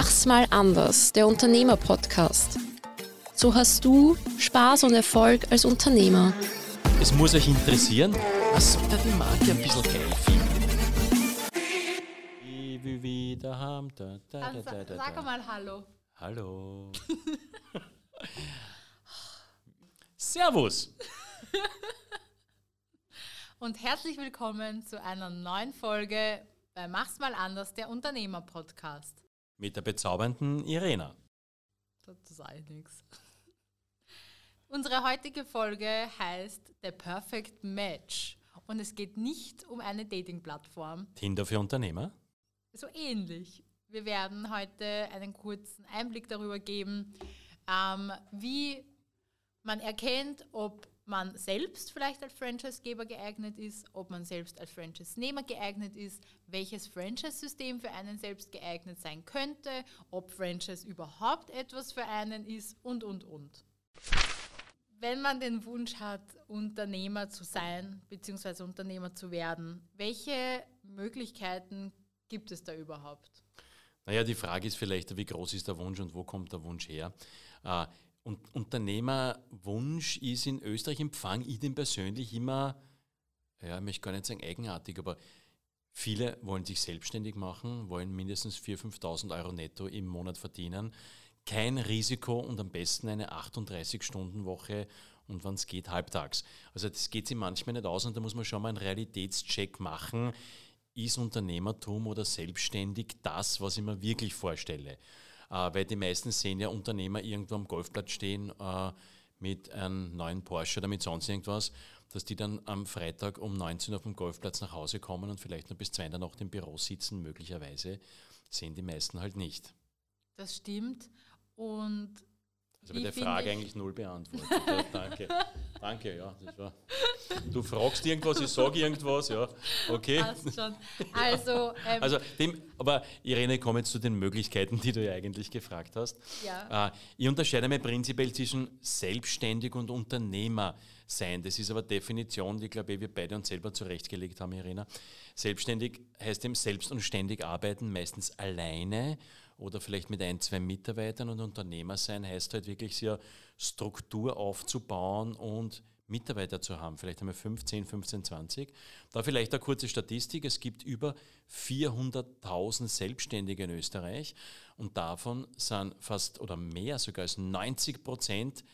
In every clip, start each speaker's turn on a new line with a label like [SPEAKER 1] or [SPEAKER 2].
[SPEAKER 1] Mach's mal anders, der Unternehmer-Podcast. So hast du Spaß und Erfolg als Unternehmer.
[SPEAKER 2] Es muss euch interessieren, was sollte die Marke ein bisschen geil finden? Wie wieder haben, da, da, da,
[SPEAKER 3] Also,
[SPEAKER 2] da, da,
[SPEAKER 3] sag
[SPEAKER 2] da.
[SPEAKER 3] mal Hallo.
[SPEAKER 2] Hallo. Servus.
[SPEAKER 3] Und herzlich willkommen zu einer neuen Folge bei Mach's mal anders, der Unternehmer-Podcast.
[SPEAKER 2] Mit der bezaubernden Irena.
[SPEAKER 3] Das sage ich nichts. Unsere heutige Folge heißt The Perfect Match. Und es geht nicht um eine Dating-Plattform.
[SPEAKER 2] Tinder für Unternehmer.
[SPEAKER 3] So ähnlich. Wir werden heute einen kurzen Einblick darüber geben, ähm, wie man erkennt, ob man selbst vielleicht als Franchisegeber geeignet ist, ob man selbst als Franchise-Nehmer geeignet ist, welches Franchise-System für einen selbst geeignet sein könnte, ob Franchise überhaupt etwas für einen ist und, und, und. Wenn man den Wunsch hat, Unternehmer zu sein bzw. Unternehmer zu werden, welche Möglichkeiten gibt es da überhaupt?
[SPEAKER 2] Naja, die Frage ist vielleicht, wie groß ist der Wunsch und wo kommt der Wunsch her? Und Unternehmerwunsch ist in Österreich empfang ich den persönlich immer, ja, ich möchte gar nicht sagen eigenartig, aber viele wollen sich selbstständig machen, wollen mindestens 4.000, 5.000 Euro netto im Monat verdienen, kein Risiko und am besten eine 38-Stunden-Woche und wenn es geht, halbtags. Also das geht sich manchmal nicht aus und da muss man schon mal einen Realitätscheck machen. Ist Unternehmertum oder selbstständig das, was ich mir wirklich vorstelle? Äh, weil die meisten sehen ja Unternehmer irgendwo am Golfplatz stehen äh, mit einem neuen Porsche oder mit sonst irgendwas, dass die dann am Freitag um 19 Uhr auf dem Golfplatz nach Hause kommen und vielleicht noch bis 2 in der Nacht im Büro sitzen, möglicherweise, sehen die meisten halt nicht.
[SPEAKER 3] Das stimmt. Und
[SPEAKER 2] Also bei der
[SPEAKER 3] finde
[SPEAKER 2] Frage
[SPEAKER 3] ich-
[SPEAKER 2] eigentlich null beantwortet. ja, danke. Danke, ja. Das war. Du fragst irgendwas, ich sage irgendwas, ja. Okay.
[SPEAKER 3] passt schon. Also, ähm,
[SPEAKER 2] Also dem, aber Irene, ich komme jetzt zu den Möglichkeiten, die du ja eigentlich gefragt hast.
[SPEAKER 3] Ja.
[SPEAKER 2] Äh, ich unterscheide mir prinzipiell zwischen selbstständig und Unternehmer sein. Das ist aber Definition, die glaube ich wir beide uns selber zurechtgelegt haben, Irena. Selbstständig heißt eben selbst und ständig arbeiten, meistens alleine oder vielleicht mit ein, zwei Mitarbeitern und Unternehmer sein heißt halt wirklich sehr Struktur aufzubauen und Mitarbeiter zu haben, vielleicht einmal 15, 15, 20. Da vielleicht eine kurze Statistik, es gibt über 400.000 Selbstständige in Österreich und davon sind fast oder mehr sogar als 90 Prozent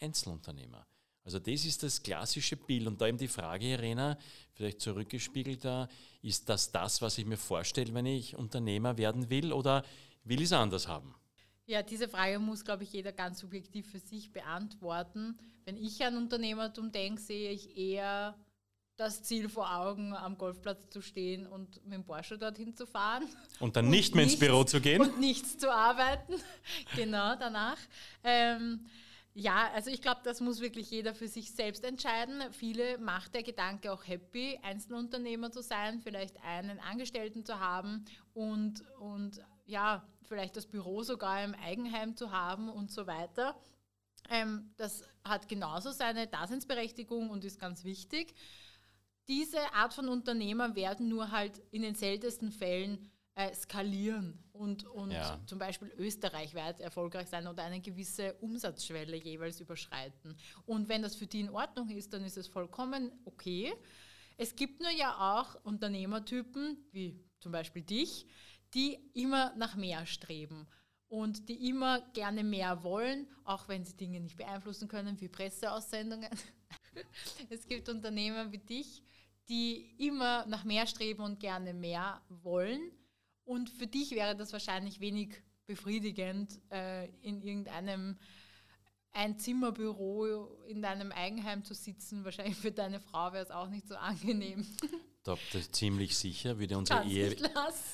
[SPEAKER 2] Einzelunternehmer. Also das ist das klassische Bild und da eben die Frage, Irena, vielleicht zurückgespiegelt da, ist das das, was ich mir vorstelle, wenn ich Unternehmer werden will oder will ich es anders haben?
[SPEAKER 3] ja, diese Frage muss, glaube ich, jeder ganz subjektiv für sich beantworten. Wenn ich an Unternehmertum denke, sehe ich eher das Ziel vor Augen, am Golfplatz zu stehen und mit dem Porsche dorthin zu fahren.
[SPEAKER 2] Und dann
[SPEAKER 3] Und
[SPEAKER 2] nicht mehr ins
[SPEAKER 3] nichts-
[SPEAKER 2] Büro zu gehen?
[SPEAKER 3] Und nichts zu arbeiten. genau, danach. Ähm, ja, also ich glaube, das muss wirklich jeder für sich selbst entscheiden. Viele macht der Gedanke auch happy, Einzelunternehmer zu sein, vielleicht einen Angestellten zu haben und, und ja, vielleicht das Büro sogar im Eigenheim zu haben und so weiter. Ähm, das hat genauso seine Daseinsberechtigung und ist ganz wichtig. Diese Art von Unternehmer werden nur halt in den seltensten Fällen äh, skalieren und, und
[SPEAKER 2] Ja.
[SPEAKER 3] zum Beispiel österreichweit erfolgreich sein oder eine gewisse Umsatzschwelle jeweils überschreiten. Und wenn das für die in Ordnung ist, dann ist es vollkommen okay. Es gibt nur ja auch Unternehmertypen, wie zum Beispiel dich, die immer nach mehr streben und die immer gerne mehr wollen, auch wenn sie Dinge nicht beeinflussen können, wie Presseaussendungen. es gibt Unternehmer wie dich, die immer nach mehr streben und gerne mehr wollen. Und für dich wäre das wahrscheinlich wenig befriedigend, äh, in irgendeinem Einzimmerbüro in deinem Eigenheim zu sitzen. Wahrscheinlich für deine Frau wäre es auch nicht so angenehm.
[SPEAKER 2] Da das ist ziemlich sicher, würde unsere
[SPEAKER 3] Kannst
[SPEAKER 2] Ehe,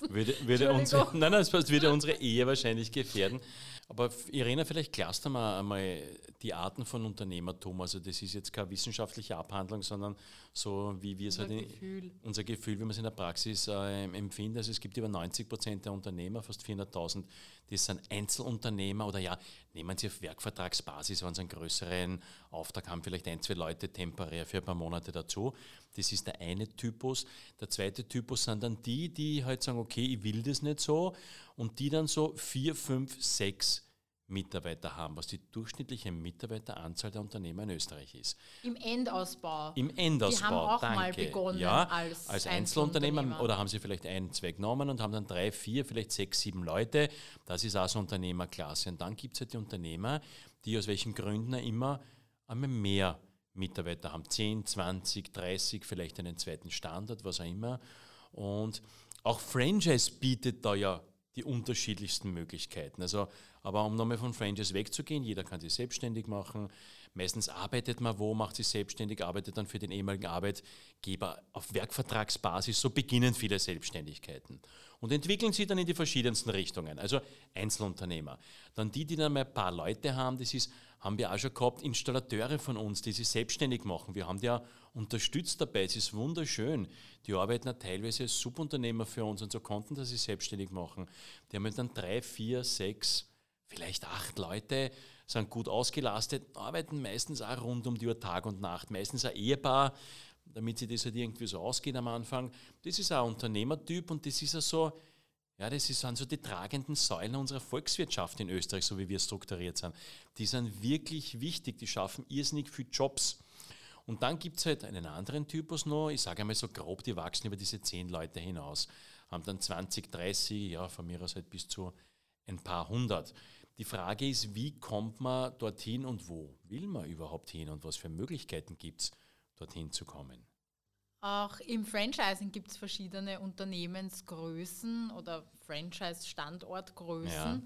[SPEAKER 2] würde, würde, unsere, nein, nein, das würde unsere Ehe wahrscheinlich gefährden. Aber Irena, vielleicht klärst du mal einmal die Arten von Unternehmertum. Also das ist jetzt keine wissenschaftliche Abhandlung, sondern so wie wir es
[SPEAKER 3] Unser
[SPEAKER 2] halt in,
[SPEAKER 3] Gefühl.
[SPEAKER 2] unser Gefühl, wie wir es in der Praxis äh, empfinden. Also es gibt über 90 Prozent der Unternehmer, fast 400.000, die sind Einzelunternehmer oder ja, nehmen sie auf Werkvertragsbasis, wenn sie einen größeren Auftrag haben, vielleicht ein, zwei Leute temporär für ein paar Monate dazu. Das ist der eine Typus. Der zweite Typus sind dann die, die halt sagen, okay, ich will das nicht so und die dann so vier, fünf, sechs Mitarbeiter haben, was die durchschnittliche Mitarbeiteranzahl der Unternehmer in Österreich ist.
[SPEAKER 3] Im Endausbau.
[SPEAKER 2] Im Endausbau,
[SPEAKER 3] Die haben auch
[SPEAKER 2] danke.
[SPEAKER 3] mal begonnen
[SPEAKER 2] ja,
[SPEAKER 3] als
[SPEAKER 2] als
[SPEAKER 3] Einzelunternehmer.
[SPEAKER 2] Einzelunternehmer oder haben sie vielleicht ein, zwei genommen und haben dann drei, vier, vielleicht sechs, sieben Leute. Das ist auch so Unternehmerklasse. Und dann gibt es halt die Unternehmer, die aus welchen Gründen immer einmal mehr Mitarbeiter haben. 10, 20, 30, vielleicht einen zweiten Standard, was auch immer. Und auch Franchise bietet da ja die unterschiedlichsten Möglichkeiten. Also, aber um nochmal von Franchise wegzugehen, jeder kann sich selbstständig machen. Meistens arbeitet man wo, macht sich selbstständig, arbeitet dann für den ehemaligen Arbeitgeber auf Werkvertragsbasis. So beginnen viele Selbstständigkeiten und entwickeln sie dann in die verschiedensten Richtungen. Also Einzelunternehmer. Dann die, die dann mal ein paar Leute haben, das ist, haben wir auch schon gehabt, Installateure von uns, die sich selbstständig machen. Wir haben ja unterstützt dabei. Es ist wunderschön. Die arbeiten auch teilweise als Subunternehmer für uns und so konnten das sich selbstständig machen. Die haben dann drei, vier, sechs, vielleicht acht Leute, sind gut ausgelastet, arbeiten meistens auch rund um die Uhr Tag und Nacht, meistens ein Ehepaar, damit sie das halt irgendwie so ausgeht am Anfang. Das ist auch ein Unternehmertyp und das ist ja so, ja, das sind so die tragenden Säulen unserer Volkswirtschaft in Österreich, so wie wir strukturiert sind. Die sind wirklich wichtig, die schaffen irrsinnig viele Jobs. Und dann gibt es halt einen anderen Typus noch, ich sage einmal so grob, die wachsen über diese zehn Leute hinaus, haben dann 20, 30, ja, von mir aus halt bis zu ein paar hundert. Die Frage ist, wie kommt man dorthin und wo will man überhaupt hin und was für Möglichkeiten gibt es, dorthin zu kommen?
[SPEAKER 3] Auch im Franchising gibt es verschiedene Unternehmensgrößen oder Franchise-Standortgrößen.
[SPEAKER 2] Ja.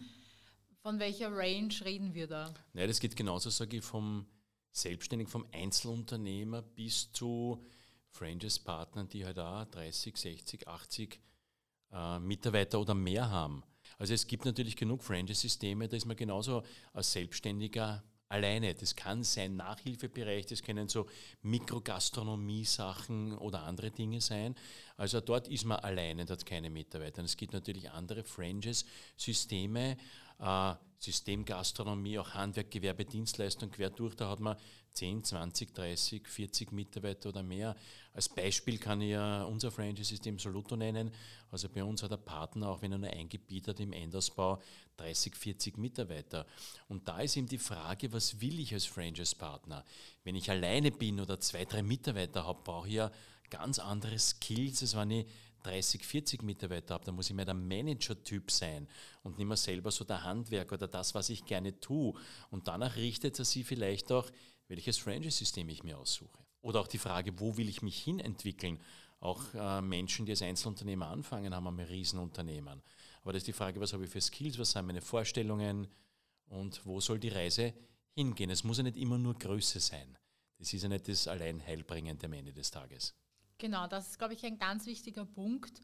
[SPEAKER 3] Von welcher Range reden wir da?
[SPEAKER 2] Nein, das geht genauso, sage ich, vom Selbstständigen, vom Einzelunternehmer bis zu Franchise-Partnern, die halt auch 30, 60, 80 äh, Mitarbeiter oder mehr haben. Also es gibt natürlich genug Franchise-Systeme, da ist man genauso als Selbstständiger alleine. Das kann sein Nachhilfebereich, das können so Mikrogastronomie-Sachen oder andere Dinge sein. Also dort ist man alleine, dort keine Mitarbeiter. Und es gibt natürlich andere Franchise-Systeme, äh, Systemgastronomie, auch Handwerk, Gewerbe, Dienstleistung quer durch. Da hat man 10, 20, 30, 40 Mitarbeiter oder mehr. Als Beispiel kann ich ja unser Franchise-System Soluto nennen. Also bei uns hat der Partner, auch wenn er nur ein Gebiet hat im Endausbau, 30, 40 Mitarbeiter. Und da ist eben die Frage, was will ich als Franchise-Partner? Wenn ich alleine bin oder zwei, drei Mitarbeiter habe, brauche ich ja ganz andere Skills, als wenn ich 30, 40 Mitarbeiter habe, dann muss ich mehr der Manager-Typ sein und nicht mehr selber so der Handwerk oder das, was ich gerne tue. Und danach richtet er sich vielleicht auch, welches Franchise-System ich mir aussuche. Oder auch die Frage, wo will ich mich hin entwickeln? Auch äh, Menschen, die als Einzelunternehmer anfangen, haben einmal Riesenunternehmen. Aber das ist die Frage, was habe ich für Skills, was sind meine Vorstellungen und wo soll die Reise hingehen? Es muss ja nicht immer nur Größe sein. Das ist ja nicht das allein Heilbringende am Ende des Tages.
[SPEAKER 3] Genau, das ist, glaube ich, ein ganz wichtiger Punkt.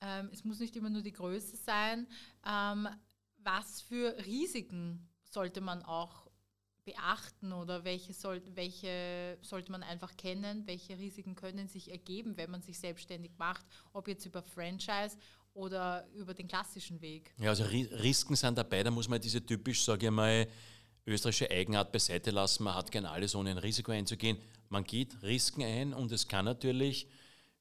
[SPEAKER 3] Ähm, es muss nicht immer nur die Größe sein. Ähm, was für Risiken sollte man auch beachten oder welche, soll, welche sollte man einfach kennen? Welche Risiken können sich ergeben, wenn man sich selbstständig macht, ob jetzt über Franchise oder über den klassischen Weg?
[SPEAKER 2] Ja, also Risiken sind dabei, da muss man diese typisch, sage ich mal, österreichische Eigenart beiseite lassen. Man hat gern alles, ohne ein Risiko einzugehen. Man geht Risiken ein und es kann natürlich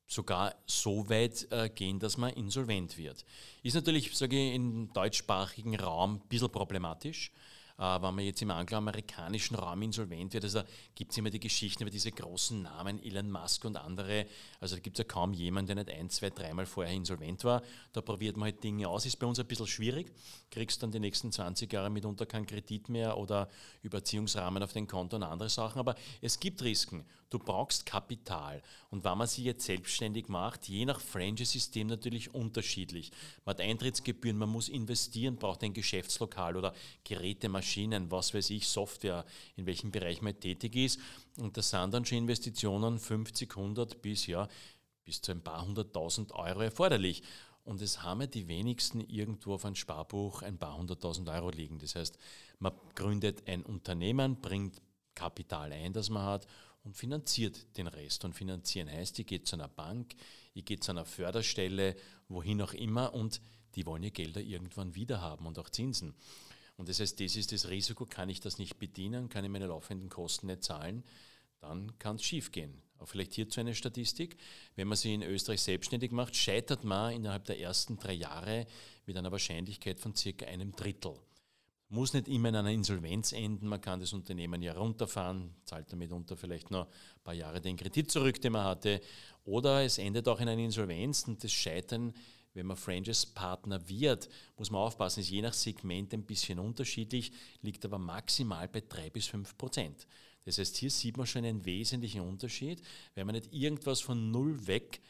[SPEAKER 2] sogar so weit äh, gehen, dass man insolvent wird. Ist natürlich, sage ich, im deutschsprachigen Raum ein bisschen problematisch. Äh, wenn man jetzt im angloamerikanischen Raum insolvent wird, also gibt es immer die Geschichten über diese großen Namen, Elon Musk und andere. Also da gibt es ja kaum jemanden, der nicht ein, zwei, dreimal vorher insolvent war. Da probiert man halt Dinge aus. Ist bei uns ein bisschen schwierig. Kriegst dann die nächsten 20 Jahre mitunter keinen Kredit mehr oder Überziehungsrahmen auf den Konto und andere Sachen. Aber es gibt Risiken. Du brauchst Kapital. Und wenn man sich jetzt selbstständig macht, je nach Franchise-System natürlich unterschiedlich. Man hat Eintrittsgebühren, man muss investieren, braucht ein Geschäftslokal oder Geräte, Maschinen, was weiß ich, Software, in welchem Bereich man tätig ist. Und das sind dann schon Investitionen 50, 100 bis, ja, bis zu ein paar hunderttausend Euro erforderlich. Und es haben ja die wenigsten irgendwo auf ein Sparbuch ein paar hunderttausend Euro liegen. Das heißt, man gründet ein Unternehmen, bringt Kapital ein, das man hat und finanziert den Rest. Und finanzieren heißt, ich gehe zu einer Bank, ich gehe zu einer Förderstelle, wohin auch immer und die wollen ihr Gelder irgendwann wieder haben und auch Zinsen. Und das heißt, das ist das Risiko, kann ich das nicht bedienen, kann ich meine laufenden Kosten nicht zahlen, dann kann es schief gehen. Auch vielleicht hierzu eine Statistik. Wenn man sich in Österreich selbstständig macht, scheitert man innerhalb der ersten drei Jahre mit einer Wahrscheinlichkeit von circa einem Drittel. Muss nicht immer in einer Insolvenz enden, man kann das Unternehmen ja runterfahren, zahlt damit unter vielleicht noch ein paar Jahre den Kredit zurück, den man hatte, oder es endet auch in einer Insolvenz und das Scheitern wenn man Franchise-Partner wird, muss man aufpassen, ist je nach Segment ein bisschen unterschiedlich, liegt aber maximal bei 3 bis 5 Prozent. Das heißt, hier sieht man schon einen wesentlichen Unterschied, weil man nicht irgendwas von null weg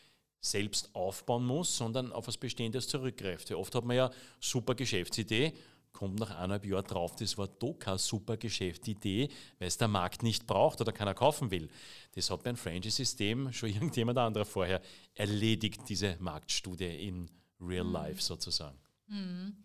[SPEAKER 2] selbst aufbauen muss, sondern auf was Bestehendes zurückgreift. Oft hat man ja super Geschäftsidee, kommt nach eineinhalb Jahren drauf, das war doch keine super Geschäftsidee, weil es der Markt nicht braucht oder keiner kaufen will. Das hat beim Franchise-System schon irgendjemand anderer vorher erledigt, diese Marktstudie in Real mhm. Life sozusagen.
[SPEAKER 3] Mhm.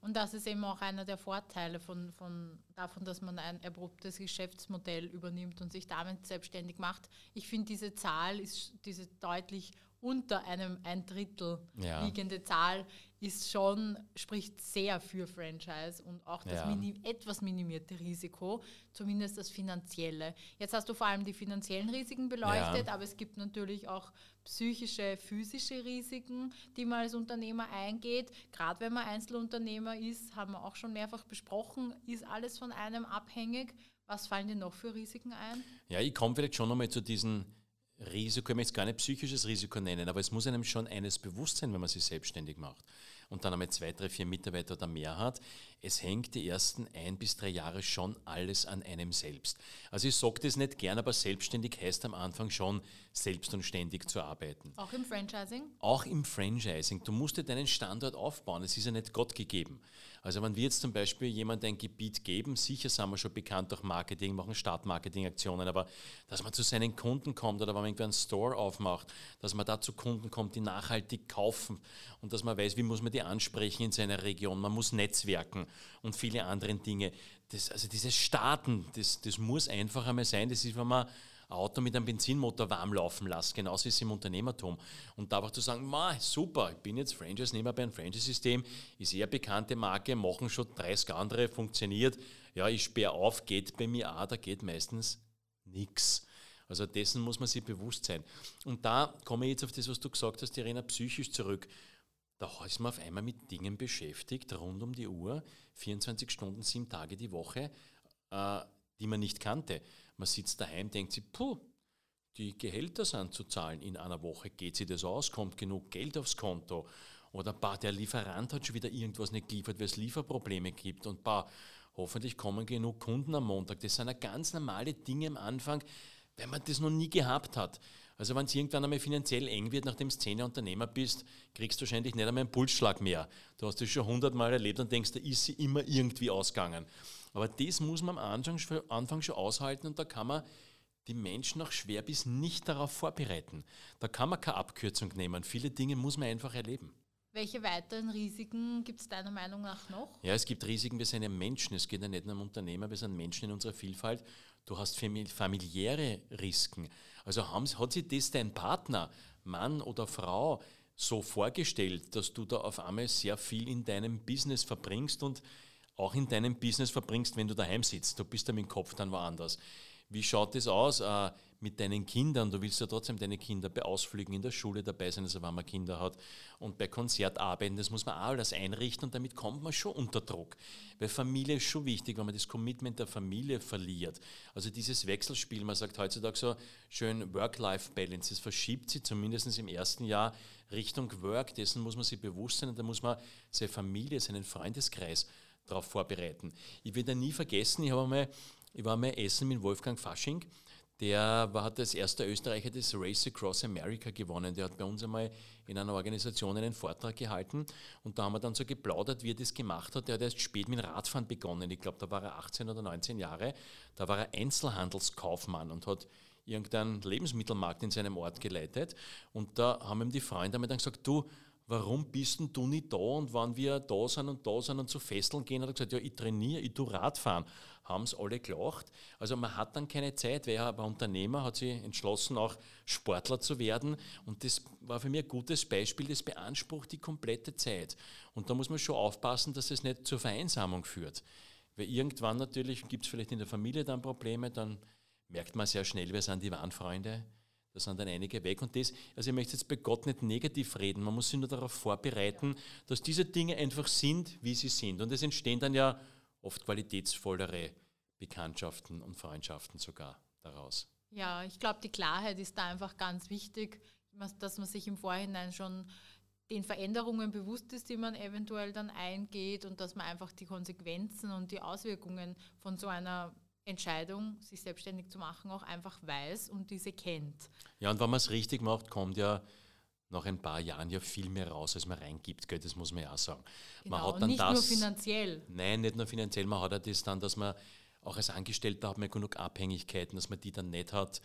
[SPEAKER 3] Und das ist eben auch einer der Vorteile von, von, davon, dass man ein abruptes Geschäftsmodell übernimmt und sich damit selbstständig macht. Ich finde, diese Zahl ist diese deutlich unter einem ein Drittel ja. liegende Zahl ist schon, spricht sehr für Franchise und auch das ja. minim, etwas minimierte Risiko, zumindest das finanzielle. Jetzt hast du vor allem die finanziellen Risiken beleuchtet, ja. aber es gibt natürlich auch psychische, physische Risiken, die man als Unternehmer eingeht. Gerade wenn man Einzelunternehmer ist, haben wir auch schon mehrfach besprochen, ist alles von einem abhängig. Was fallen dir noch für Risiken ein?
[SPEAKER 2] Ja, ich komme vielleicht schon nochmal zu diesen Risiko, ich möchte es gar nicht psychisches Risiko nennen, aber es muss einem schon eines bewusst sein, wenn man sich selbstständig macht und dann einmal zwei, drei, vier Mitarbeiter oder mehr hat. Es hängt die ersten ein bis drei Jahre schon alles an einem selbst. Also ich sage das nicht gern, aber selbstständig heißt am Anfang schon, selbst und ständig zu arbeiten.
[SPEAKER 3] Auch im Franchising?
[SPEAKER 2] Auch im Franchising. Du musst dir deinen Standort aufbauen. Es ist ja nicht Gott gegeben. Also wenn wir jetzt zum Beispiel jemand ein Gebiet geben, sicher sind wir schon bekannt durch Marketing, machen Startmarketing-Aktionen, aber dass man zu seinen Kunden kommt oder wenn man irgendwie einen Store aufmacht, dass man da zu Kunden kommt, die nachhaltig kaufen und dass man weiß, wie muss man die ansprechen in seiner Region, man muss netzwerken und viele andere Dinge. Das, also dieses Starten, das, das muss einfach einmal sein, das ist, wenn man ein Auto mit einem Benzinmotor warm laufen lassen. Genauso ist es im Unternehmertum. Und da einfach zu sagen, super, ich bin jetzt Franchise-Nehmer bei einem Franchise-System, ist eher bekannte Marke, machen schon 30 andere, funktioniert. Ja, ich sperre auf, geht bei mir auch, da geht meistens nichts. Also dessen muss man sich bewusst sein. Und da komme ich jetzt auf das, was du gesagt hast, Irena, psychisch zurück. Da ist man auf einmal mit Dingen beschäftigt, rund um die Uhr, 24 Stunden, sieben Tage die Woche, äh, die man nicht kannte. Man sitzt daheim, denkt sich, puh, die Gehälter sind zu zahlen in einer Woche. Geht sich das aus? Kommt genug Geld aufs Konto? Oder bah, der Lieferant hat schon wieder irgendwas nicht geliefert, weil es Lieferprobleme gibt. Und bah, hoffentlich kommen genug Kunden am Montag. Das sind ja ganz normale Dinge am Anfang, wenn man das noch nie gehabt hat. Also wenn es irgendwann einmal finanziell eng wird, nachdem du zehn Unternehmer bist, kriegst du wahrscheinlich nicht einmal einen Pulsschlag mehr. Du hast das schon hundertmal erlebt und denkst, da ist sie immer irgendwie ausgegangen. Aber das muss man am Anfang schon aushalten und da kann man die Menschen auch schwer bis nicht darauf vorbereiten. Da kann man keine Abkürzung nehmen. Viele Dinge muss man einfach erleben.
[SPEAKER 3] Welche weiteren Risiken gibt es deiner Meinung nach noch?
[SPEAKER 2] Ja, es gibt Risiken, wir sind ja Menschen. Es geht ja nicht nur um Unternehmer, wir sind Menschen in unserer Vielfalt. Du hast familiäre Risiken. Also hat sich das dein Partner, Mann oder Frau, so vorgestellt, dass du da auf einmal sehr viel in deinem Business verbringst und auch in deinem Business verbringst, wenn du daheim sitzt. Du bist ja mit dem Kopf dann woanders. Wie schaut es aus äh, mit deinen Kindern? Du willst ja trotzdem deine Kinder bei Ausflügen in der Schule dabei sein, also wenn man Kinder hat. Und bei Konzertarbeiten, das muss man auch alles einrichten und damit kommt man schon unter Druck. Weil Familie ist schon wichtig, wenn man das Commitment der Familie verliert. Also dieses Wechselspiel, man sagt heutzutage so schön Work-Life-Balance, es verschiebt sich zumindest im ersten Jahr Richtung Work, dessen muss man sich bewusst sein und da muss man seine Familie, seinen Freundeskreis darauf vorbereiten. Ich werde nie vergessen, ich, habe einmal, ich war mal essen mit Wolfgang Fasching, der war, hat als erster Österreicher das Race Across America gewonnen. Der hat bei uns einmal in einer Organisation einen Vortrag gehalten und da haben wir dann so geplaudert, wie er das gemacht hat. Der hat erst spät mit Radfahren begonnen. Ich glaube, da war er 18 oder 19 Jahre. Da war er Einzelhandelskaufmann und hat irgendeinen Lebensmittelmarkt in seinem Ort geleitet. Und da haben ihm die Freunde einmal dann gesagt, du, warum bist denn du nicht da? Und wenn wir da sind und da sind und zu Fesseln gehen, hat er gesagt, ja, ich trainiere, ich tue Radfahren. Haben es alle gelacht. Also man hat dann keine Zeit, weil er war Unternehmer, hat sich entschlossen, auch Sportler zu werden. Und das war für mich ein gutes Beispiel, das beansprucht die komplette Zeit. Und da muss man schon aufpassen, dass es nicht zur Vereinsamung führt. Weil irgendwann natürlich gibt es vielleicht in der Familie dann Probleme, dann merkt man sehr schnell, wer sind die Warnfreunde da sind dann einige weg. Und das, also ich möchte jetzt bei Gott nicht negativ reden, man muss sich nur darauf vorbereiten, dass diese Dinge einfach sind, wie sie sind. Und es entstehen dann ja oft qualitätsvollere Bekanntschaften und Freundschaften sogar daraus.
[SPEAKER 3] Ja, ich glaube, die Klarheit ist da einfach ganz wichtig, dass man sich im Vorhinein schon den Veränderungen bewusst ist, die man eventuell dann eingeht und dass man einfach die Konsequenzen und die Auswirkungen von so einer Entscheidung, sich selbstständig zu machen, auch einfach weiß und diese kennt.
[SPEAKER 2] Ja, und wenn man es richtig macht, kommt ja nach ein paar Jahren ja viel mehr raus, als man reingibt, gell? das muss man ja auch sagen.
[SPEAKER 3] Genau, man hat dann nicht das, nur finanziell.
[SPEAKER 2] Nein, nicht nur finanziell, man hat ja das dann, dass man auch als Angestellter hat man genug Abhängigkeiten, dass man die dann nicht hat,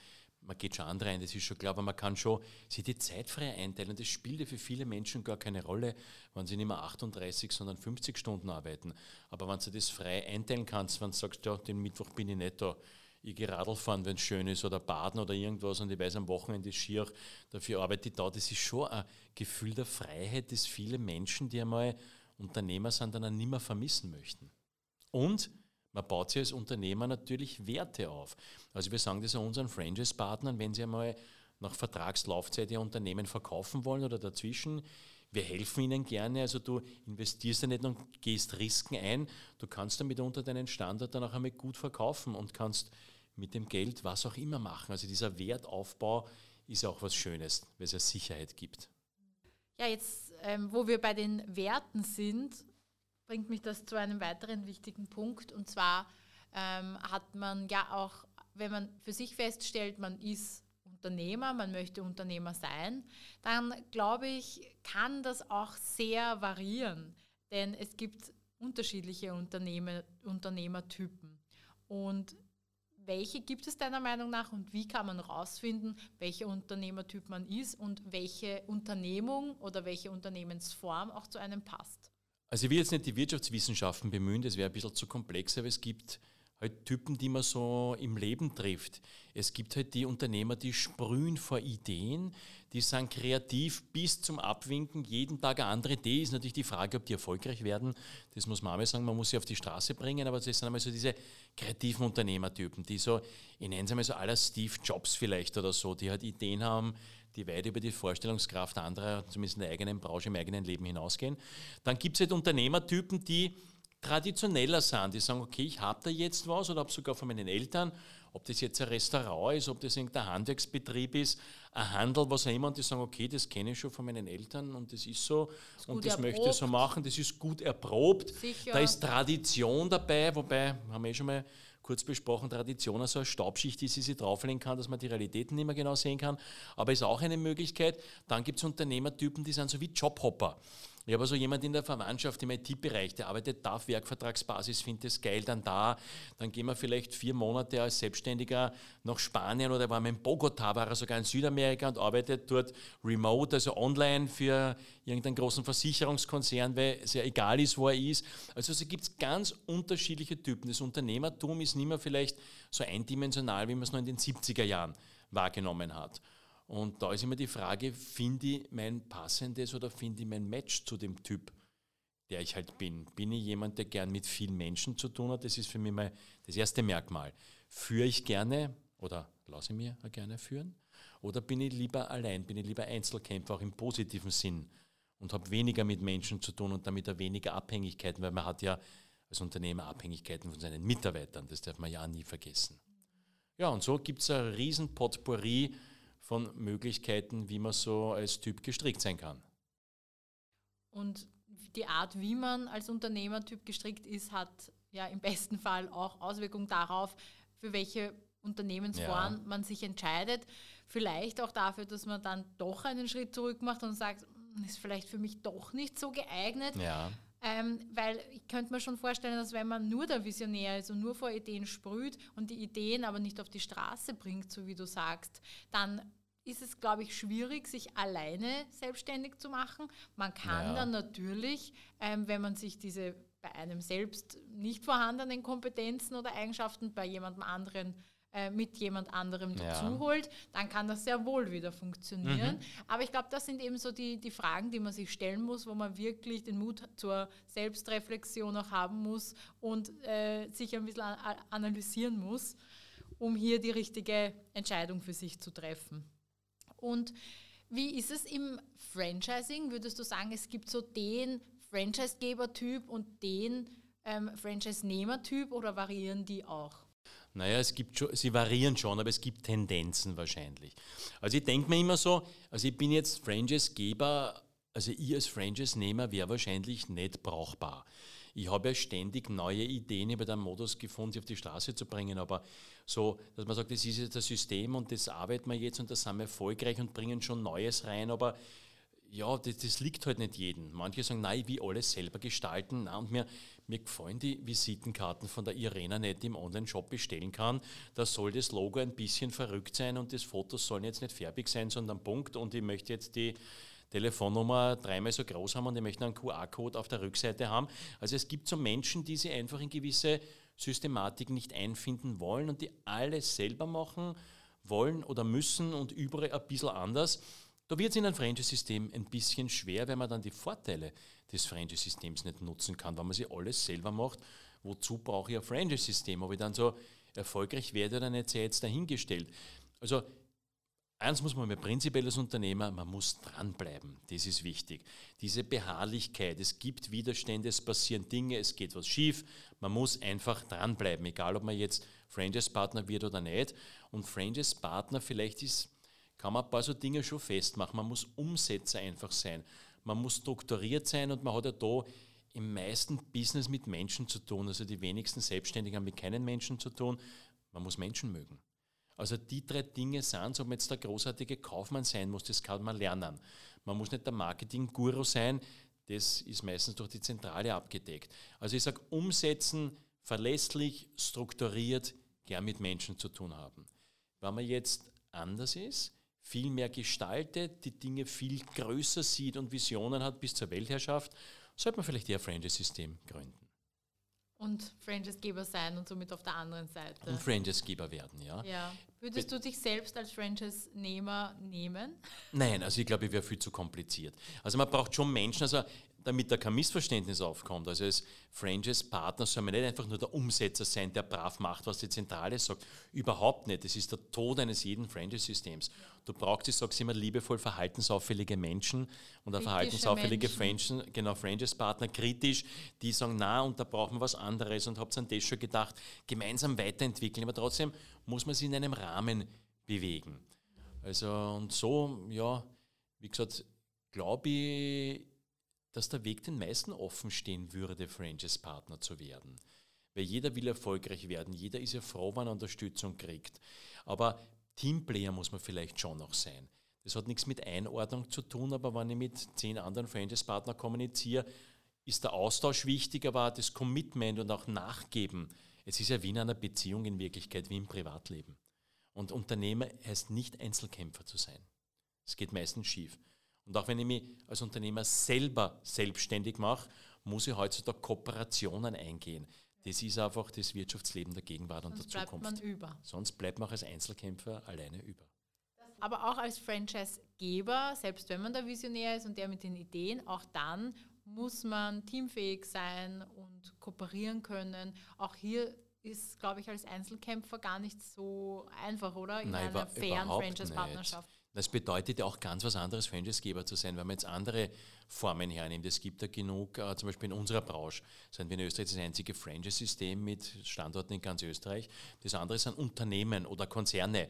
[SPEAKER 2] man geht schon andere ein, das ist schon klar, aber man kann schon sich die Zeit frei einteilen. Das spielt ja für viele Menschen gar keine Rolle, wenn sie nicht mehr 38, sondern 50 Stunden arbeiten. Aber wenn du das frei einteilen kannst, wenn du sagst, ja, den Mittwoch bin ich nicht da, ich gehe Radl fahren, wenn es schön ist, oder baden oder irgendwas und ich weiß, am Wochenende ist schier, dafür arbeite ich da. Das ist schon ein Gefühl der Freiheit, das viele Menschen, die einmal Unternehmer sind, dann auch nicht mehr vermissen möchten. Und man baut sich als Unternehmer natürlich Werte auf. Also wir sagen das ja unseren Franchise-Partnern, wenn sie einmal nach Vertragslaufzeit ihr Unternehmen verkaufen wollen oder dazwischen, wir helfen ihnen gerne. Also du investierst ja nicht und gehst Risiken ein. Du kannst damit unter deinen Standard dann auch einmal gut verkaufen und kannst mit dem Geld was auch immer machen. Also dieser Wertaufbau ist auch was Schönes, weil es ja Sicherheit gibt.
[SPEAKER 3] Ja, jetzt, ähm, wo wir bei den Werten sind, bringt mich das zu einem weiteren wichtigen Punkt. Und zwar ähm, hat man ja auch, wenn man für sich feststellt, man ist Unternehmer, man möchte Unternehmer sein, dann glaube ich, kann das auch sehr variieren. Denn es gibt unterschiedliche Unternehmer, Unternehmertypen. Und welche gibt es deiner Meinung nach und wie kann man herausfinden, welcher Unternehmertyp man ist und welche Unternehmung oder welche Unternehmensform auch zu einem passt?
[SPEAKER 2] Also ich will jetzt nicht die Wirtschaftswissenschaften bemühen, das wäre ein bisschen zu komplex, aber es gibt halt Typen, die man so im Leben trifft. Es gibt halt die Unternehmer, die sprühen vor Ideen, die sind kreativ bis zum Abwinken, jeden Tag eine andere Idee. Ist natürlich die Frage, ob die erfolgreich werden. Das muss man einmal sagen, man muss sie auf die Straße bringen, aber das sind einmal so diese kreativen Unternehmertypen, die so, ich nenne es einmal so aller Steve Jobs vielleicht oder so, die halt Ideen haben, die weit über die Vorstellungskraft anderer, zumindest in der eigenen Branche, im eigenen Leben hinausgehen. Dann gibt es halt Unternehmertypen, die traditioneller sind, die sagen, okay, ich habe da jetzt was oder habe sogar von meinen Eltern, ob das jetzt ein Restaurant ist, ob das irgendein Handwerksbetrieb ist, ein Handel, was auch immer, und die sagen, okay, das kenne ich schon von meinen Eltern und das ist so das und das erprobt. möchte ich so machen, das ist gut erprobt. Sicher. Da ist Tradition dabei, wobei, haben wir eh schon mal kurz besprochen, Tradition also eine Staubschicht, die sie sich drauflegen kann, dass man die Realitäten nicht mehr genau sehen kann, aber ist auch eine Möglichkeit. Dann gibt es Unternehmertypen, die sind so wie Jobhopper. Ich habe also jemand in der Verwandtschaft im IT-Bereich, der arbeitet da auf Werkvertragsbasis, findet das geil, dann da. Dann gehen wir vielleicht vier Monate als Selbstständiger nach Spanien oder war in Bogota, war er sogar in Südamerika und arbeitet dort remote, also online für irgendeinen großen Versicherungskonzern, weil es ja egal ist, wo er ist. Also es gibt ganz unterschiedliche Typen. Das Unternehmertum ist nicht mehr vielleicht so eindimensional, wie man es noch in den 70er Jahren wahrgenommen hat. Und da ist immer die Frage, finde ich mein passendes oder finde ich mein Match zu dem Typ, der ich halt bin? Bin ich jemand, der gern mit vielen Menschen zu tun hat? Das ist für mich mal das erste Merkmal. Führe ich gerne oder lasse ich mir gerne führen? Oder bin ich lieber allein, bin ich lieber Einzelkämpfer, auch im positiven Sinn und habe weniger mit Menschen zu tun und damit auch weniger Abhängigkeiten, weil man hat ja als Unternehmer Abhängigkeiten von seinen Mitarbeitern, das darf man ja nie vergessen. Ja, und so gibt es ein riesen Potpourri von Möglichkeiten, wie man so als Typ gestrickt sein kann.
[SPEAKER 3] Und die Art, wie man als Unternehmertyp gestrickt ist, hat ja im besten Fall auch Auswirkungen darauf, für welche Unternehmensform ja. man sich entscheidet. Vielleicht auch dafür, dass man dann doch einen Schritt zurück macht und sagt, hm, ist vielleicht für mich doch nicht so geeignet. Ja. Ähm, weil ich könnte mir schon vorstellen, dass wenn man nur der Visionär ist und nur vor Ideen sprüht und die Ideen aber nicht auf die Straße bringt, so wie du sagst, dann ist es, glaube ich, schwierig, sich alleine selbstständig zu machen. Man kann
[SPEAKER 2] Ja.
[SPEAKER 3] dann natürlich, ähm, wenn man sich diese bei einem selbst nicht vorhandenen Kompetenzen oder Eigenschaften bei jemandem anderen äh, mit jemand anderem
[SPEAKER 2] Ja.
[SPEAKER 3] dazu holt, dann kann das sehr wohl wieder funktionieren.
[SPEAKER 2] Mhm.
[SPEAKER 3] Aber ich glaube, das sind eben so die, die Fragen, die man sich stellen muss, wo man wirklich den Mut zur Selbstreflexion auch haben muss und äh, sich ein bisschen analysieren muss, um hier die richtige Entscheidung für sich zu treffen. Und wie ist es im Franchising? Würdest du sagen, es gibt so den Franchisegeber-Typ und den ähm, Franchise-Nehmer-Typ oder variieren die auch?
[SPEAKER 2] Naja, es gibt schon, sie variieren schon, aber es gibt Tendenzen wahrscheinlich. Also ich denke mir immer so, also ich bin jetzt Franchise-Geber, also ich als Franchise-Nehmer wäre wahrscheinlich nicht brauchbar. Ich habe ja ständig neue Ideen über den Modus gefunden, sie auf die Straße zu bringen, aber so, dass man sagt, das ist jetzt das System und das arbeiten wir jetzt und das sind wir erfolgreich und bringen schon Neues rein, aber ja, das, das liegt halt nicht jedem. Manche sagen, nein, ich will alles selber gestalten. Nein, und mir, mir gefallen die Visitenkarten von der Irena nicht, im Online-Shop bestellen kann. Da soll das Logo ein bisschen verrückt sein und das Foto soll jetzt nicht färbig sein, sondern Punkt. Und ich möchte jetzt die Telefonnummer dreimal so groß haben und ich möchte einen QR-Code auf der Rückseite haben. Also es gibt so Menschen, die sich einfach in gewisse Systematik nicht einfinden wollen und die alles selber machen wollen oder müssen und überall ein bisschen anders. Da wird es in einem Franchise-System ein bisschen schwer, weil man dann die Vorteile des Franchise-Systems nicht nutzen kann, wenn man sich alles selber macht. Wozu brauche ich ein Franchise-System? Ob ich dann so erfolgreich werde oder nicht, sei jetzt dahingestellt. Also Eins muss man mir prinzipiell als Unternehmer, man muss dranbleiben. Das ist wichtig. Diese Beharrlichkeit, es gibt Widerstände, es passieren Dinge, es geht was schief. Man muss einfach dranbleiben, egal ob man jetzt Franchise-Partner wird oder nicht. Und Franchise-Partner, vielleicht ist, kann man ein paar so Dinge schon festmachen. Man muss Umsetzer einfach sein. Man muss strukturiert sein und man hat ja da im meisten Business mit Menschen zu tun. Also die wenigsten Selbstständigen haben mit keinen Menschen zu tun. Man muss Menschen mögen. Also die drei Dinge sind, ob man jetzt der großartige Kaufmann sein muss, das kann man lernen. Man muss nicht der Marketing-Guru sein, das ist meistens durch die Zentrale abgedeckt. Also ich sage, umsetzen, verlässlich, strukturiert, gern mit Menschen zu tun haben. Wenn man jetzt anders ist, viel mehr gestaltet, die Dinge viel größer sieht und Visionen hat bis zur Weltherrschaft, sollte man vielleicht eher ein Franchise-System gründen
[SPEAKER 3] Und Franchise-Geber sein und somit auf der anderen Seite.
[SPEAKER 2] und Franchise-Geber werden, ja.
[SPEAKER 3] Ja. Würdest du dich selbst als Franchise-Nehmer nehmen?
[SPEAKER 2] Nein, also ich glaube, ich wäre viel zu kompliziert. Also man braucht schon Menschen, also damit da kein Missverständnis aufkommt. Also als Franchise-Partner soll man nicht einfach nur der Umsetzer sein, der brav macht, was die Zentrale sagt. Überhaupt nicht. Das ist der Tod eines jeden Franchise-Systems. Du brauchst, ich sage es immer, liebevoll verhaltensauffällige Menschen und auch
[SPEAKER 3] Kritische
[SPEAKER 2] verhaltensauffällige
[SPEAKER 3] Menschen.
[SPEAKER 2] Franchise, genau, Franchise-Partner kritisch, die sagen, na, und da brauchen wir was anderes und habt an das schon gedacht, gemeinsam weiterentwickeln. Aber trotzdem muss man sich in einem Rahmen bewegen. Also und so, ja, wie gesagt, glaube ich, dass der Weg den meisten offen stehen würde, Franchise-Partner zu werden. Weil jeder will erfolgreich werden, jeder ist ja froh, wenn er Unterstützung kriegt. Aber Teamplayer muss man vielleicht schon noch sein. Das hat nichts mit Einordnung zu tun, aber wenn ich mit zehn anderen Franchise-Partnern kommuniziere, ist der Austausch wichtig, aber das Commitment und auch Nachgeben. Es ist ja wie in einer Beziehung in Wirklichkeit, wie im Privatleben. Und Unternehmer heißt nicht Einzelkämpfer zu sein. Es geht meistens schief. Und auch wenn ich mich als Unternehmer selber selbstständig mache, muss ich heutzutage Kooperationen eingehen. Das ist einfach das Wirtschaftsleben der Gegenwart und
[SPEAKER 3] Sonst
[SPEAKER 2] der
[SPEAKER 3] bleibt
[SPEAKER 2] Zukunft.
[SPEAKER 3] man über.
[SPEAKER 2] Sonst bleibt man auch als Einzelkämpfer alleine über.
[SPEAKER 3] Aber auch als Franchise-Geber, selbst wenn man der Visionär ist und der mit den Ideen, auch dann muss man teamfähig sein und kooperieren können. Auch hier ist, glaube ich, als Einzelkämpfer gar nicht so einfach, oder? In
[SPEAKER 2] Nein,
[SPEAKER 3] einer fairen Franchise-Partnerschaft.
[SPEAKER 2] Das bedeutet ja auch ganz was anderes, Franchisegeber zu sein, wenn man jetzt andere Formen hernimmt. Es gibt ja genug, äh, zum Beispiel in unserer Branche, sind wir in Österreich das einzige Franchise-System mit Standorten in ganz Österreich. Das andere sind Unternehmen oder Konzerne.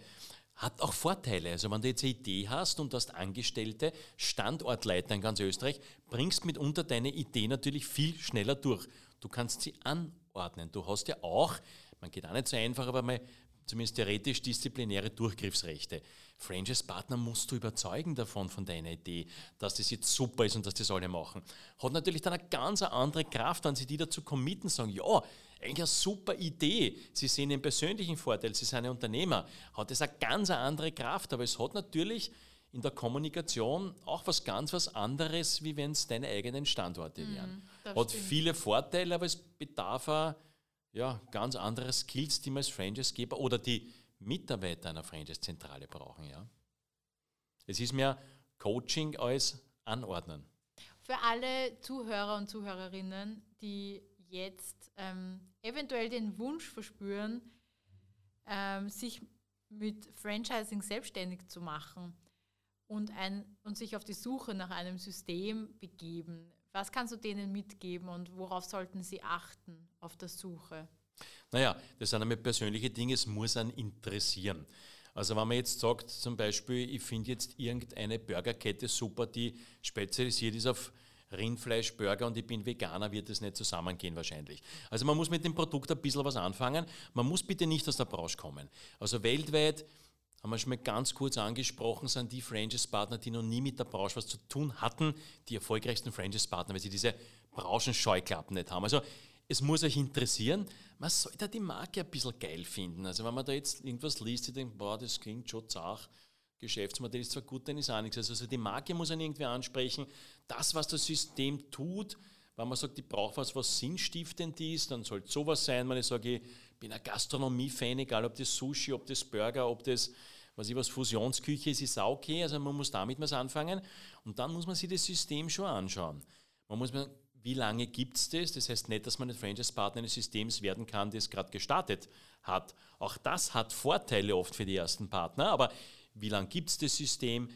[SPEAKER 2] Hat auch Vorteile. Also wenn du jetzt eine Idee hast und hast Angestellte, Standortleiter in ganz Österreich, bringst mitunter deine Idee natürlich viel schneller durch. Du kannst sie anordnen. Du hast ja auch, man geht auch nicht so einfach, aber mal zumindest theoretisch disziplinäre Durchgriffsrechte. Franchise-Partner musst du überzeugen davon, von deiner Idee, dass das jetzt super ist und dass das alle machen. Hat natürlich dann eine ganz andere Kraft, wenn sie die dazu committen, sagen, ja, eigentlich eine super Idee. Sie sehen den persönlichen Vorteil, Sie sind ein Unternehmer. Hat das eine ganz andere Kraft, aber es hat natürlich in der Kommunikation auch was ganz was anderes, wie wenn es deine eigenen Standorte mhm, wären. Hat stimmt. viele Vorteile, aber es bedarf auch ja, ganz andere Skills, die man als Franchise-Geber oder die Mitarbeiter einer Franchise-Zentrale brauchen. Ja. Es ist mehr Coaching als Anordnen.
[SPEAKER 3] Für alle Zuhörer und Zuhörerinnen, die jetzt ähm, eventuell den Wunsch verspüren, ähm, sich mit Franchising selbstständig zu machen und, ein, und sich auf die Suche nach einem System begeben. Was kannst du denen mitgeben und worauf sollten sie achten auf der Suche?
[SPEAKER 2] Naja, das sind einmal persönliche Dinge, es muss einen interessieren. Also wenn man jetzt sagt, zum Beispiel, ich finde jetzt irgendeine Burgerkette super, die spezialisiert ist auf Rindfleisch, Burger und ich bin Veganer, wird das nicht zusammengehen wahrscheinlich. Also man muss mit dem Produkt ein bisschen was anfangen. Man muss bitte nicht aus der Branche kommen. Also weltweit haben wir schon mal ganz kurz angesprochen, sind die Franchise-Partner, die noch nie mit der Branche was zu tun hatten, die erfolgreichsten Franchise-Partner, weil sie diese Branchenscheuklappen nicht haben. Also es muss euch interessieren, man sollte die Marke ein bisschen geil finden. Also wenn man da jetzt irgendwas liest, ich denke, boah, das klingt schon zach, Geschäftsmodell ist zwar gut, dann ist auch nichts. Also die Marke muss einen irgendwie ansprechen. Das, was das System tut, wenn man sagt, ich brauche was, was sinnstiftend ist, dann soll es sowas sein. Wenn ich sage, ich bin ein Gastronomie-Fan, egal ob das Sushi, ob das Burger, ob das was ich was Fusionsküche ist, ist auch okay. Also man muss damit was anfangen. Und dann muss man sich das System schon anschauen. Man muss mal, wie lange gibt es das? Das heißt nicht, dass man ein Franchise-Partner eines Systems werden kann, das gerade gestartet hat. Auch das hat Vorteile oft für die ersten Partner, aber wie lange gibt es das System,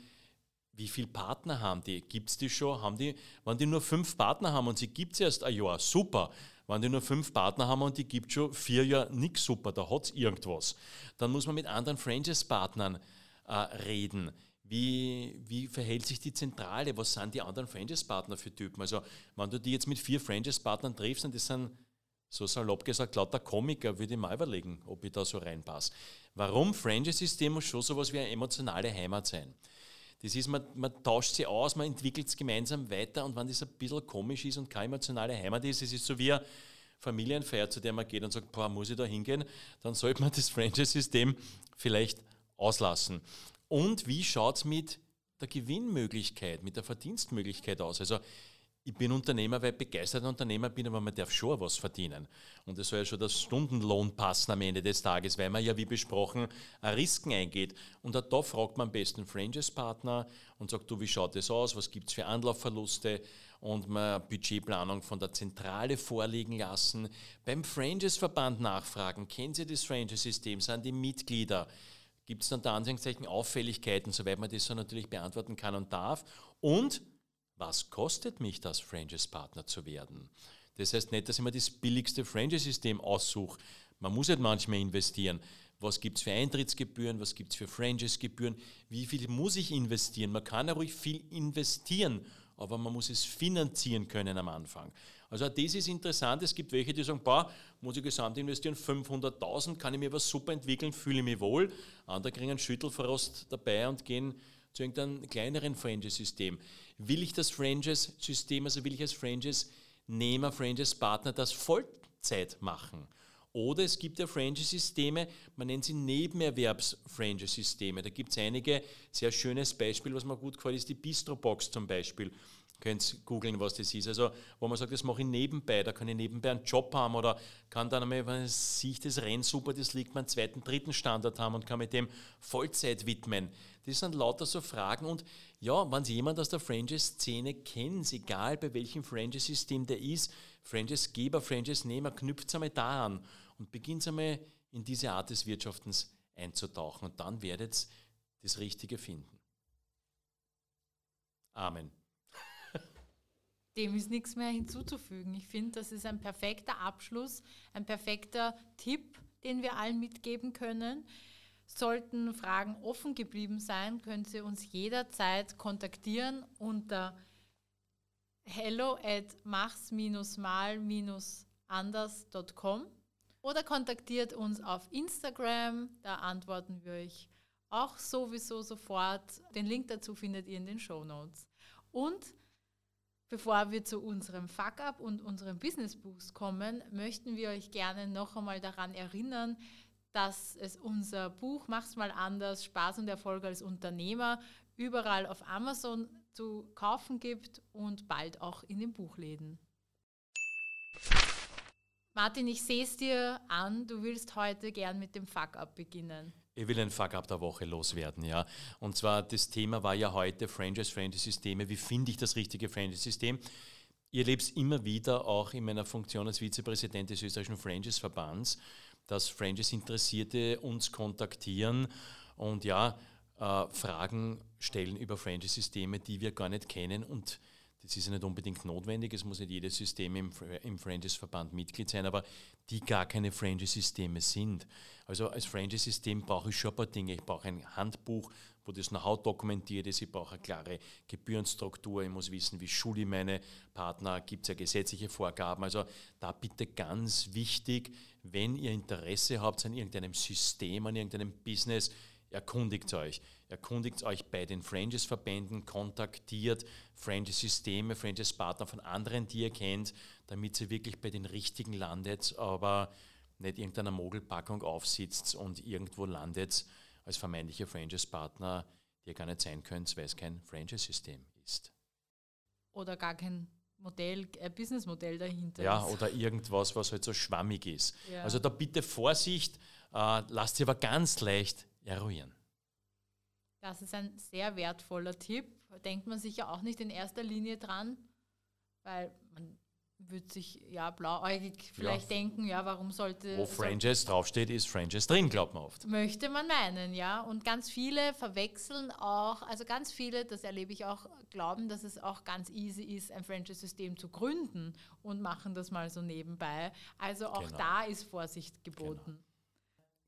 [SPEAKER 2] wie viele Partner haben die, gibt es die schon, haben die, wenn die nur fünf Partner haben und sie gibt es erst ein Jahr, super. Wenn die nur fünf Partner haben und die gibt schon vier Jahre nichts super, da hat es irgendwas. Dann muss man mit anderen Franchise-Partnern äh, reden. Wie, wie verhält sich die Zentrale? Was sind die anderen Franchise-Partner für Typen? Also, wenn du die jetzt mit vier Franchise-Partnern triffst und das sind so salopp gesagt, lauter Komiker, würde ich mal überlegen, ob ich da so reinpasse. Warum? Franchise-System muss schon sowas wie eine emotionale Heimat sein. Das ist, man, man tauscht sie aus, man entwickelt es gemeinsam weiter und wenn das ein bisschen komisch ist und keine emotionale Heimat ist, es ist so wie eine Familienfeier, zu der man geht und sagt, boah, muss ich da hingehen, dann sollte man das Franchise-System vielleicht auslassen. Und wie schaut es mit der Gewinnmöglichkeit, mit der Verdienstmöglichkeit aus? Also ich bin Unternehmer, weil ich begeisterter Unternehmer bin, aber man darf schon was verdienen. Und es soll ja schon das Stundenlohn passen am Ende des Tages, weil man ja, wie besprochen, Risiken eingeht. Und da fragt man am besten Franchise-Partner und sagt, du, wie schaut das aus, was gibt es für Anlaufverluste? Und man Budgetplanung von der Zentrale vorlegen lassen. Beim Franchise-Verband nachfragen, kennen Sie das Franchise-System, sind die Mitglieder? Gibt es da Anführungszeichen Auffälligkeiten, soweit man das so natürlich beantworten kann und darf? Und was kostet mich das, Franchise-Partner zu werden? Das heißt nicht, dass ich mir das billigste Franchise-System aussuche. Man muss halt manchmal investieren. Was gibt es für Eintrittsgebühren? Was gibt es für Franchise-Gebühren? Wie viel muss ich investieren? Man kann ja ruhig viel investieren, aber man muss es finanzieren können am Anfang. Also das ist interessant. Es gibt welche, die sagen, boah, muss ich gesamt investieren, 500.000, kann ich mir was super entwickeln, fühle ich mich wohl. Andere kriegen einen Schüttelfrost dabei und gehen zu irgendeinem kleineren Franchise-System. Will ich das Franchise-System, also will ich als Franchise-Nehmer, Franchise-Partner das Vollzeit machen? Oder es gibt ja Franchise-Systeme, man nennt sie Nebenerwerbs-Franchise-Systeme. Da gibt es einige, sehr schönes Beispiel, was mir gut gefällt, ist die Bistro-Box zum Beispiel könnt googeln, was das ist. Also, wo man sagt, das mache ich nebenbei, da kann ich nebenbei einen Job haben oder kann dann einmal, wenn sich das Rennen super, das liegt, meinen zweiten, dritten Standard haben und kann mit dem Vollzeit widmen. Das sind lauter so Fragen und ja, wenn Sie jemand aus der Franchise-Szene kennen, egal bei welchem Franchise-System der ist, Franchise-Geber, Franchise-Nehmer, knüpft es einmal da an und beginnt einmal in diese Art des Wirtschaftens einzutauchen und dann werdet ihr das Richtige finden. Amen.
[SPEAKER 3] Dem ist nichts mehr hinzuzufügen. Ich finde, das ist ein perfekter Abschluss, ein perfekter Tipp, den wir allen mitgeben können. Sollten Fragen offen geblieben sein, können Sie uns jederzeit kontaktieren unter hello at machs-mal-anders.com Oder kontaktiert uns auf Instagram, da antworten wir euch auch sowieso sofort. Den Link dazu findet ihr in den Show Notes. Und bevor wir zu unserem Fuck-up und unserem Business Boost kommen, möchten wir euch gerne noch einmal daran erinnern, dass es unser Buch Mach's mal anders, Spaß und Erfolg als Unternehmer überall auf Amazon zu kaufen gibt und bald auch in den Buchläden. Martin, ich sehe es dir an, du willst heute gern mit dem Fuck-up beginnen.
[SPEAKER 2] Ich will ein Fuck-up der Woche loswerden, ja. Und zwar, das Thema war ja heute Franchise-Franchise-Systeme. Wie finde ich das richtige Franchise-System? Ich erlebe es immer wieder, auch in meiner Funktion als Vizepräsident des österreichischen Franchise-Verbands, dass Franchise-Interessierte uns kontaktieren und ja, äh, Fragen stellen über Franchise-Systeme, die wir gar nicht kennen und das ist ja nicht unbedingt notwendig, es muss nicht jedes System im, im Franchise-Verband Mitglied sein, aber die gar keine Franchise-Systeme sind. Also als Franchise-System brauche ich schon ein paar Dinge. Ich brauche ein Handbuch, wo das Know-how dokumentiert ist. Ich brauche eine klare Gebührenstruktur. Ich muss wissen, wie schule ich meine Partner. Gibt es ja gesetzliche Vorgaben. Also da bitte ganz wichtig, wenn ihr Interesse habt an irgendeinem System, an irgendeinem Business, erkundigt euch. Erkundigt euch bei den Franchise-Verbänden, kontaktiert Franchise-Systeme, Franchise-Partner von anderen, die ihr kennt, damit ihr wirklich bei den richtigen landet, aber nicht irgendeiner Mogelpackung aufsitzt und irgendwo landet als vermeintlicher Franchise-Partner, die ihr gar nicht sein könnt, weil es kein Franchise-System ist.
[SPEAKER 3] Oder gar kein Modell, ein Businessmodell dahinter
[SPEAKER 2] ja, ist. oder irgendwas, was halt so schwammig ist.
[SPEAKER 3] Ja.
[SPEAKER 2] Also da bitte Vorsicht, äh, lasst sie aber ganz leicht eruieren.
[SPEAKER 3] Das ist ein sehr wertvoller Tipp. Denkt man sicher auch nicht in erster Linie dran, weil man würde sich ja blauäugig vielleicht ja. denken, ja, warum sollte.
[SPEAKER 2] Wo Franchise soll, draufsteht, ist Franchise drin, glaubt man oft.
[SPEAKER 3] Möchte man meinen, ja. Und ganz viele verwechseln auch, also ganz viele, das erlebe ich auch, glauben, dass es auch ganz easy ist, ein Franchise-System zu gründen und machen das mal so nebenbei. Also auch genau. da ist Vorsicht geboten.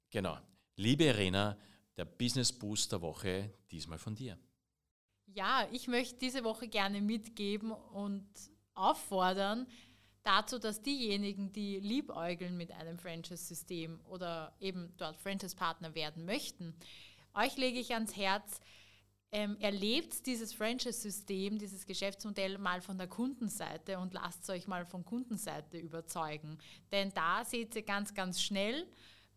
[SPEAKER 2] Genau. genau. Liebe Irena, der Business Boost der Woche diesmal von dir.
[SPEAKER 3] Ja, ich möchte diese Woche gerne mitgeben und auffordern dazu, dass diejenigen, die liebäugeln mit einem Franchise-System oder eben dort Franchise-Partner werden möchten, euch lege ich ans Herz, ähm, erlebt dieses Franchise-System, dieses Geschäftsmodell mal von der Kundenseite und lasst es euch mal von Kundenseite überzeugen. Denn da seht ihr ganz, ganz schnell,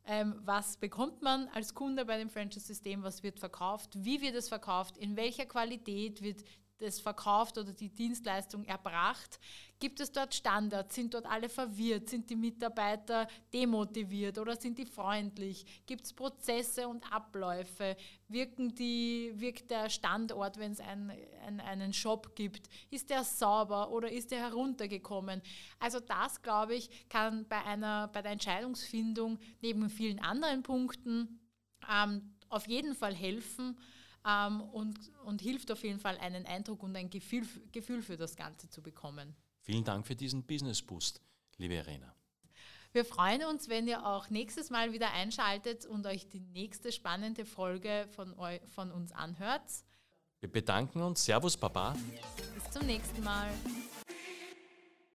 [SPEAKER 3] ähm, was bekommt man als Kunde bei dem Franchise-System, was wird verkauft, wie wird es verkauft, in welcher Qualität wird das verkauft oder die Dienstleistung erbracht? Gibt es dort Standards? Sind dort alle verwirrt? Sind die Mitarbeiter demotiviert oder sind die freundlich? Gibt es Prozesse und Abläufe? Wirken die, wirkt der Standort, wenn es ein, ein, einen Shop gibt? Ist der sauber oder ist der heruntergekommen? Also das, glaube ich, kann bei, einer, bei der Entscheidungsfindung neben vielen anderen Punkten ähm, auf jeden Fall helfen ähm, und, und hilft auf jeden Fall, einen Eindruck und ein Gefühl, Gefühl für das Ganze zu bekommen.
[SPEAKER 2] Vielen Dank für diesen Business Boost, liebe Irena.
[SPEAKER 3] Wir freuen uns, wenn ihr auch nächstes Mal wieder einschaltet und euch die nächste spannende Folge von, von uns anhört.
[SPEAKER 2] Wir bedanken uns. Servus, Baba.
[SPEAKER 3] Bis zum nächsten Mal.